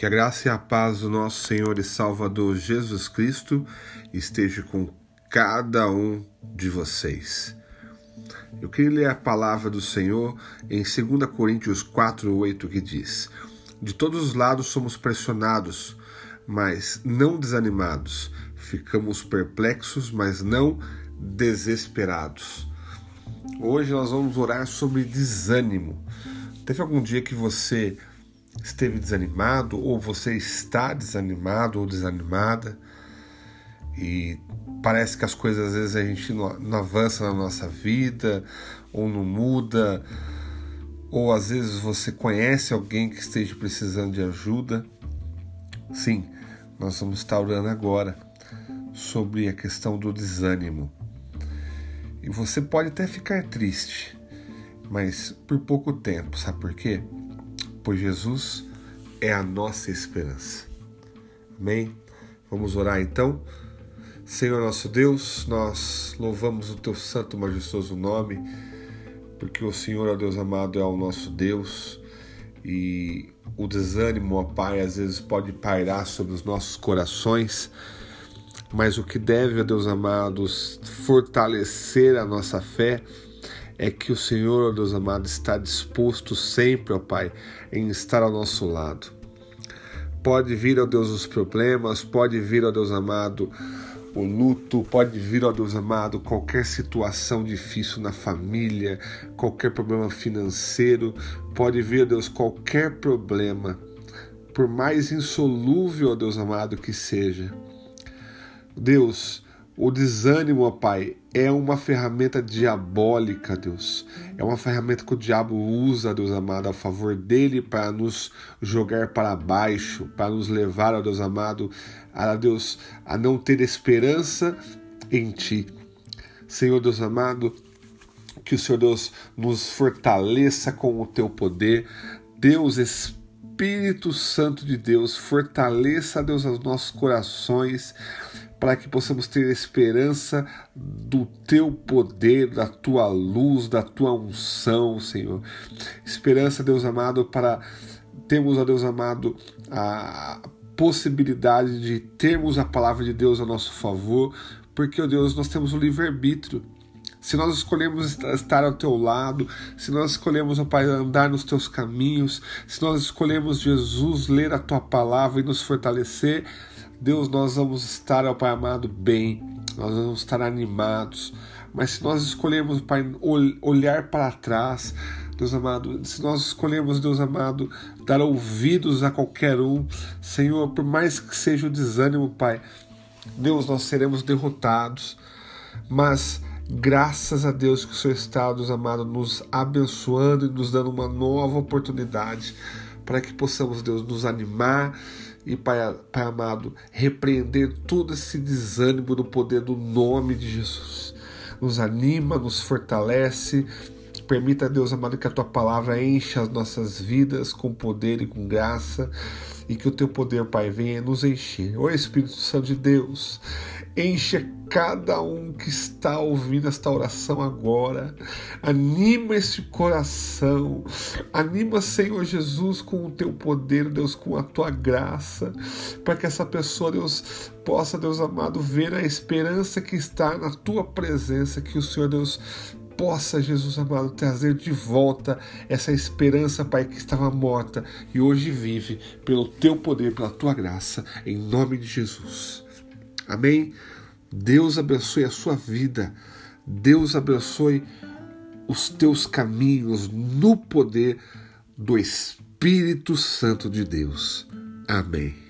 Que a graça e a paz do nosso Senhor e Salvador Jesus Cristo esteja com cada um de vocês. Eu queria ler a palavra do Senhor em 2 Coríntios 4, 8, que diz: De todos os lados somos pressionados, mas não desanimados. Ficamos perplexos, mas não desesperados. Hoje nós vamos orar sobre desânimo. Teve algum dia que você esteve desanimado ou você está desanimado ou desanimada e parece que as coisas às vezes a gente não, não avança na nossa vida ou não muda ou às vezes você conhece alguém que esteja precisando de ajuda. Sim, nós vamos estar orando agora sobre a questão do desânimo. E você pode até ficar triste, mas por pouco tempo, sabe por quê? Pois Jesus é a nossa esperança. Amém? Vamos orar então. Senhor nosso Deus, nós louvamos o teu santo e majestoso nome, porque o Senhor, ó Deus amado, é o nosso Deus e o desânimo, ó Pai, às vezes pode pairar sobre os nossos corações, mas o que deve, ó Deus amado, fortalecer a nossa fé é que o Senhor, ó Deus amado, está disposto sempre, ó Pai, em estar ao nosso lado. Pode vir, ó Deus, os problemas, pode vir, ó Deus amado, o luto, pode vir, ó Deus amado, qualquer situação difícil na família, qualquer problema financeiro, pode vir, ó Deus, qualquer problema, por mais insolúvel, ó Deus amado, que seja. Deus, o desânimo, ó Pai, é uma ferramenta diabólica, Deus. É uma ferramenta que o diabo usa, Deus amado, a favor dele para nos jogar para baixo, para nos levar, ó Deus amado, a Deus a não ter esperança em ti. Senhor Deus amado, que o Senhor Deus nos fortaleça com o teu poder. Deus Espírito Santo de Deus, fortaleça, Deus, os nossos corações para que possamos ter esperança do teu poder, da tua luz, da tua unção, Senhor. Esperança, Deus amado, para termos, ó Deus amado, a possibilidade de termos a palavra de Deus a nosso favor, porque, ó Deus, nós temos o livre-arbítrio. Se nós escolhemos estar ao teu lado, se nós escolhemos, ó Pai, andar nos teus caminhos, se nós escolhemos, Jesus, ler a tua palavra e nos fortalecer, Deus, nós vamos estar, ó Pai amado, bem, nós vamos estar animados. Mas se nós escolhermos, Pai, olhar para trás, Deus amado, se nós escolhermos, Deus amado, dar ouvidos a qualquer um, Senhor, por mais que seja o desânimo, Pai, Deus, nós seremos derrotados. Mas graças a Deus que o Senhor está, Deus amado, nos abençoando e nos dando uma nova oportunidade para que possamos, Deus, nos animar e, Pai, Pai amado, repreender todo esse desânimo no poder do nome de Jesus. Nos anima, nos fortalece. Permita, Deus amado, que a tua palavra encha as nossas vidas com poder e com graça e que o teu poder, Pai, venha nos encher. Ô Espírito Santo de Deus, encha cada um que está ouvindo esta oração agora. Anima esse coração. Anima, Senhor Jesus, com o teu poder, Deus, com a tua graça, para que essa pessoa, Deus, possa, Deus amado, ver a esperança que está na tua presença, que o Senhor, Deus, possa, Jesus amado, trazer de volta essa esperança, Pai, que estava morta e hoje vive pelo teu poder, pela tua graça, em nome de Jesus. Amém? Deus abençoe a sua vida. Deus abençoe os teus caminhos no poder do Espírito Santo de Deus. Amém.